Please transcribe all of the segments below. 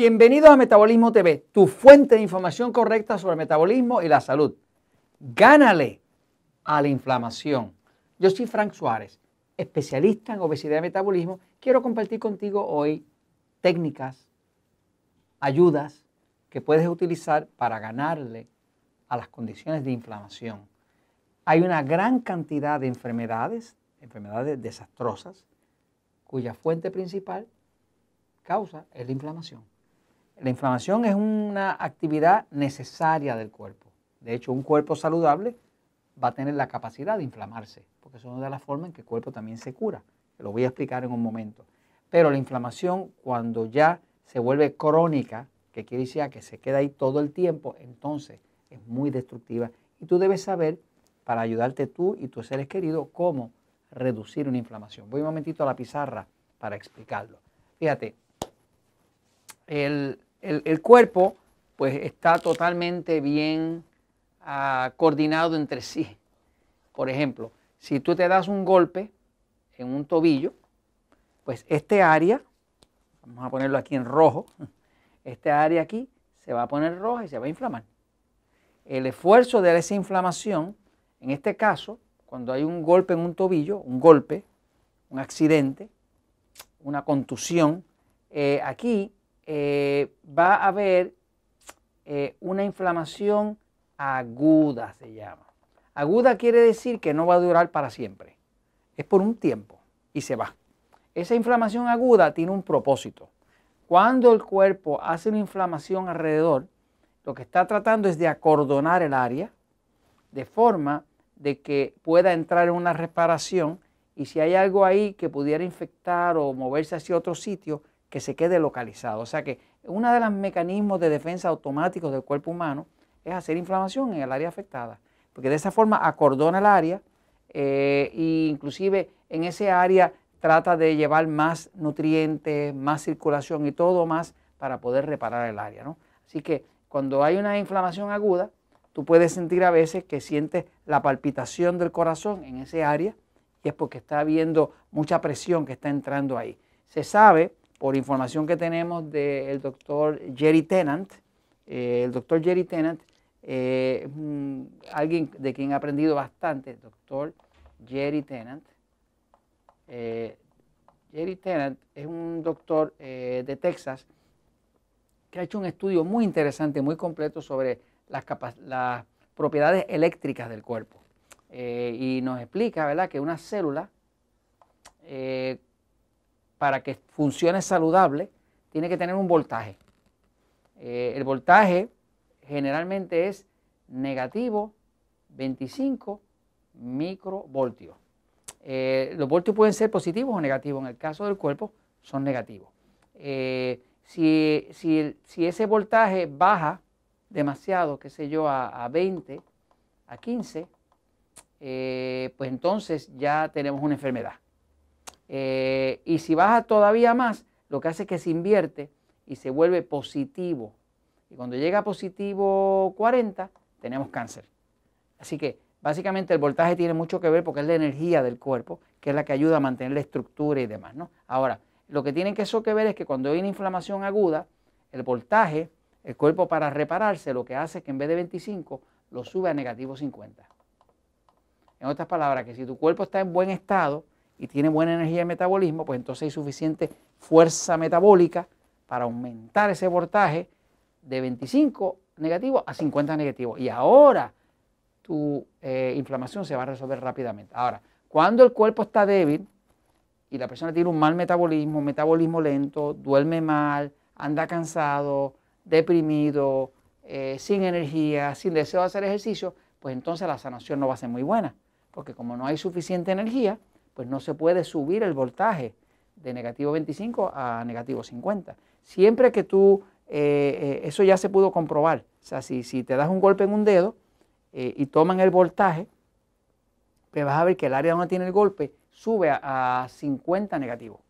Bienvenidos a Metabolismo TV, tu fuente de información correcta sobre el metabolismo y la salud. Gánale a la inflamación. Yo soy Frank Suárez, especialista en obesidad y metabolismo. Quiero compartir contigo hoy técnicas, ayudas que puedes utilizar para ganarle a las condiciones de inflamación. Hay una gran cantidad de enfermedades, enfermedades desastrosas, cuya fuente principal causa es la inflamación. La inflamación es una actividad necesaria del cuerpo. De hecho, un cuerpo saludable va a tener la capacidad de inflamarse, porque es una de las formas en que el cuerpo también se cura. lo voy a explicar en un momento. Pero la inflamación, cuando ya se vuelve crónica, que quiere decir que se queda ahí todo el tiempo, entonces es muy destructiva. Y tú debes saber, para ayudarte tú y tus seres queridos, cómo reducir una inflamación. Voy un momentito a la pizarra para explicarlo. Fíjate, el, el, cuerpo pues está totalmente bien ah, coordinado entre sí. Por ejemplo, si tú te das un golpe en un tobillo, pues este área, vamos a ponerlo aquí en rojo, este área aquí se va a poner roja y se va a inflamar. El esfuerzo de esa inflamación, en este caso, cuando hay un golpe en un tobillo, un golpe, un accidente, una contusión, eh, aquí eh, va a haber eh, una inflamación aguda, se llama. Aguda quiere decir que no va a durar para siempre. Es por un tiempo y se va. Esa inflamación aguda tiene un propósito. Cuando el cuerpo hace una inflamación alrededor, lo que está tratando es de acordonar el área de forma de que pueda entrar en una reparación y si hay algo ahí que pudiera infectar o moverse hacia otro sitio, que se quede localizado. O sea que uno de los mecanismos de defensa automáticos del cuerpo humano es hacer inflamación en el área afectada, porque de esa forma acordona el área e inclusive en ese área trata de llevar más nutrientes, más circulación y todo más para poder reparar el área. ¿no? Así que cuando hay una inflamación aguda, tú puedes sentir a veces que sientes la palpitación del corazón en ese área y es porque está habiendo mucha presión que está entrando ahí. Se sabe por información que tenemos del doctor Jerry Tennant. Eh, el doctor Jerry Tennant eh, alguien de quien he aprendido bastante, doctor Jerry Tennant. Eh, Jerry Tennant es un doctor de Texas que ha hecho un estudio muy interesante, muy completo sobre las, las propiedades eléctricas del cuerpo. y nos explica ¿verdad? que una célula para que funcione saludable, tiene que tener un voltaje. Eh, el voltaje generalmente es negativo 25 microvoltios. Eh, los voltios pueden ser positivos o negativos. En el caso del cuerpo son negativos. Eh, si, ese voltaje baja demasiado, qué sé yo, a 20, a 15, pues entonces ya tenemos una enfermedad. Eh, y si baja todavía más, lo que hace es que se invierte y se vuelve positivo. Y cuando llega a positivo 40, tenemos cáncer. Así que básicamente el voltaje tiene mucho que ver porque es la energía del cuerpo, que es la que ayuda a mantener la estructura y demás. ¿no? Ahora, lo que tiene que eso que ver es que cuando hay una inflamación aguda, el voltaje, el cuerpo para repararse, lo que hace es que en vez de 25, lo sube a negativo 50. En otras palabras, que si tu cuerpo está en buen estado, y tiene buena energía de metabolismo, pues entonces hay suficiente fuerza metabólica para aumentar ese voltaje de 25 negativo a 50 negativo. Y ahora tu eh, inflamación se va a resolver rápidamente. Ahora, cuando el cuerpo está débil y la persona tiene un mal metabolismo, metabolismo lento, duerme mal, anda cansado, deprimido, eh, sin energía, sin deseo de hacer ejercicio, pues entonces la sanación no va a ser muy buena. Porque como no hay suficiente energía, pues no se puede subir el voltaje de negativo 25 a negativo 50. Siempre que tú, eh, eh, eso ya se pudo comprobar, o sea, si, te das un golpe en un dedo eh, y toman el voltaje, pues vas a ver que el área donde tiene el golpe sube a, 50 negativo.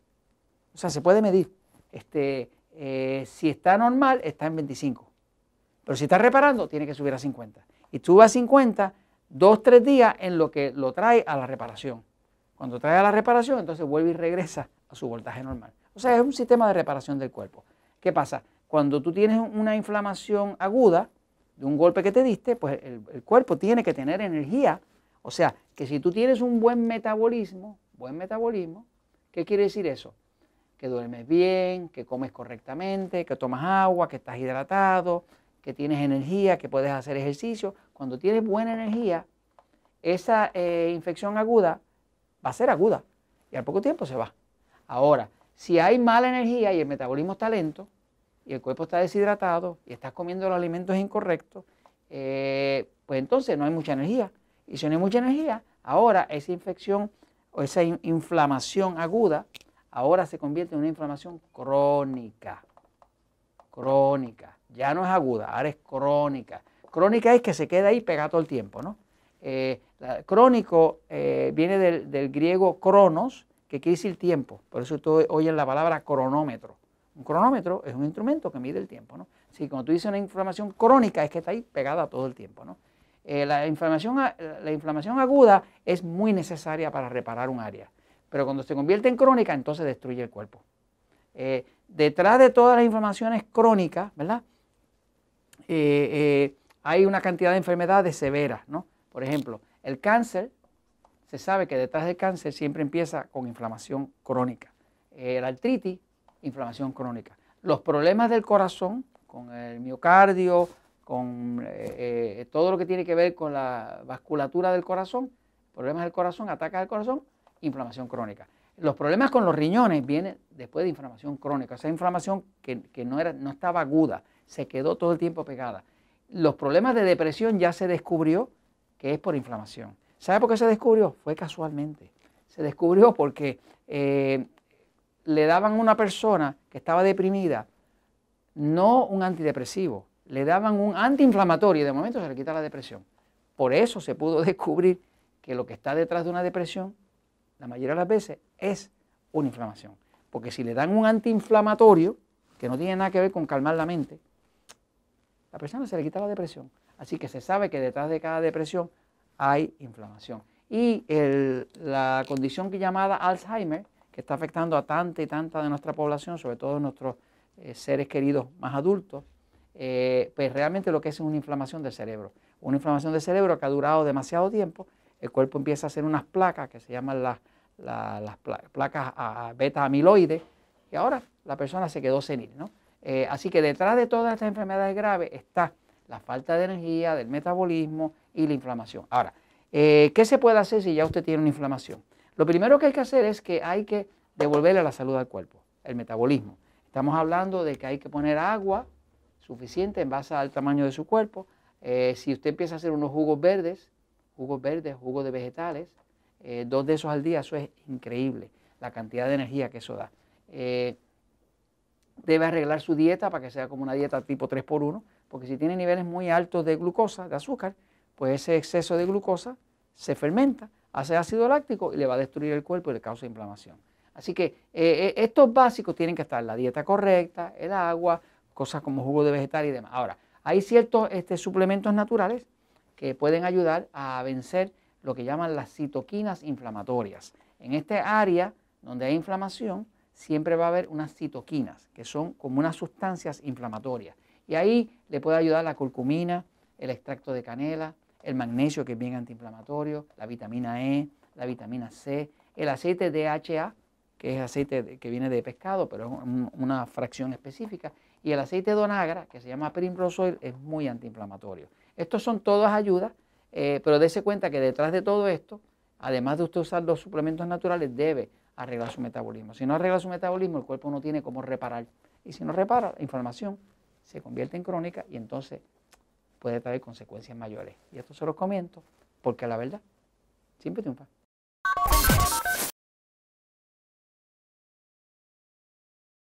O sea, se puede medir. Este, si está normal, está en 25. Pero si está reparando, tiene que subir a 50. Y sube a 50 dos, tres días en lo que lo trae a la reparación. Cuando trae a la reparación, entonces vuelve y regresa a su voltaje normal. O sea, es un sistema de reparación del cuerpo. ¿Qué pasa? cuando tú tienes una inflamación aguda de un golpe que te diste, pues el, cuerpo tiene que tener energía. O sea, que si tú tienes un buen metabolismo, buen metabolismo, ¿qué quiere decir eso? Que duermes bien, que comes correctamente, que tomas agua, que estás hidratado, que tienes energía, que puedes hacer ejercicio. Cuando tienes buena energía, esa eh, infección aguda va a ser aguda y al poco tiempo se va. Ahora, si hay mala energía y el metabolismo está lento, y el cuerpo está deshidratado y estás comiendo los alimentos incorrectos, eh, pues entonces no hay mucha energía. Y si no hay mucha energía, ahora esa infección o esa inflamación aguda, ahora se convierte en una inflamación crónica. Crónica. Ya no es aguda, ahora es crónica. Crónica es que se queda ahí pegado todo el tiempo, ¿no? Eh, crónico eh, viene del, griego cronos, que quiere decir tiempo. Por eso tú oyes la palabra cronómetro. Un cronómetro es un instrumento que mide el tiempo, ¿no? Si cuando tú dices una inflamación crónica es que está ahí pegada todo el tiempo, ¿no? Eh, la, inflamación, la inflamación aguda es muy necesaria para reparar un área, pero cuando se convierte en crónica entonces destruye el cuerpo. Eh, detrás de todas las inflamaciones crónicas, ¿verdad? Hay una cantidad de enfermedades severas, ¿no? Por ejemplo, el cáncer, se sabe que detrás del cáncer siempre empieza con inflamación crónica. la artritis inflamación crónica. Los problemas del corazón, con el miocardio, con eh, eh, todo lo que tiene que ver con la vasculatura del corazón, problemas del corazón, ataques al corazón, inflamación crónica. Los problemas con los riñones vienen después de inflamación crónica, esa inflamación que, no, era, no estaba aguda, se quedó todo el tiempo pegada. Los problemas de depresión ya se descubrió que es por inflamación. ¿Sabe por qué se descubrió? Fue casualmente. Se descubrió porque eh, le daban a una persona que estaba deprimida no un antidepresivo, le daban un antiinflamatorio y de momento se le quita la depresión. Por eso se pudo descubrir que lo que está detrás de una depresión, la mayoría de las veces, es una inflamación. Porque si le dan un antiinflamatorio, que no tiene nada que ver con calmar la mente, la persona se le quita la depresión. Así que se sabe que detrás de cada depresión hay inflamación. Y la condición que llamada Alzheimer que está afectando a tanta y tanta de nuestra población, sobre todo nuestros eh, seres queridos más adultos, eh, pues realmente lo que es una inflamación del cerebro. Una inflamación del cerebro que ha durado demasiado tiempo, el cuerpo empieza a hacer unas placas que se llaman las, las, placas beta amiloides, y ahora la persona se quedó senil. ¿no? Eh, así que detrás de todas estas enfermedades graves está la falta de energía, del metabolismo y la inflamación. Ahora, ¿qué se puede hacer si ya usted tiene una inflamación? Lo primero que hay que hacer es que hay que devolverle la salud al cuerpo, el metabolismo. Estamos hablando de que hay que poner agua suficiente en base al tamaño de su cuerpo. Eh, si usted empieza a hacer unos jugos verdes, jugos verdes, jugos de vegetales, eh, dos de esos al día, eso es increíble, la cantidad de energía que eso da. Eh, debe arreglar su dieta para que sea como una dieta tipo 3x1, porque si tiene niveles muy altos de glucosa, de azúcar, pues ese exceso de glucosa se fermenta hace ácido láctico y le va a destruir el cuerpo y le causa inflamación. Así que eh, eh, estos básicos tienen que estar la dieta correcta, el agua, cosas como jugo de vegetal y demás. Ahora, hay ciertos este, suplementos naturales que pueden ayudar a vencer lo que llaman las citoquinas inflamatorias. En este área donde hay inflamación, siempre va a haber unas citoquinas, que son como unas sustancias inflamatorias. Y ahí le puede ayudar la curcumina, el extracto de canela, el magnesio que es bien antiinflamatorio, la vitamina E, la vitamina C, el aceite DHA, que es aceite que viene de pescado, pero es una fracción específica, y el aceite de onagra, que se llama Primrose Oil, es muy antiinflamatorio. Estos son todas ayudas, eh, pero dése cuenta que detrás de todo esto, además de usted usar los suplementos naturales, debe arreglar su metabolismo. Si no arregla su metabolismo, el cuerpo no tiene cómo reparar. Y si no repara, la inflamación se convierte en crónica y entonces puede traer consecuencias mayores. Y esto se lo comento porque la verdad siempre triunfa.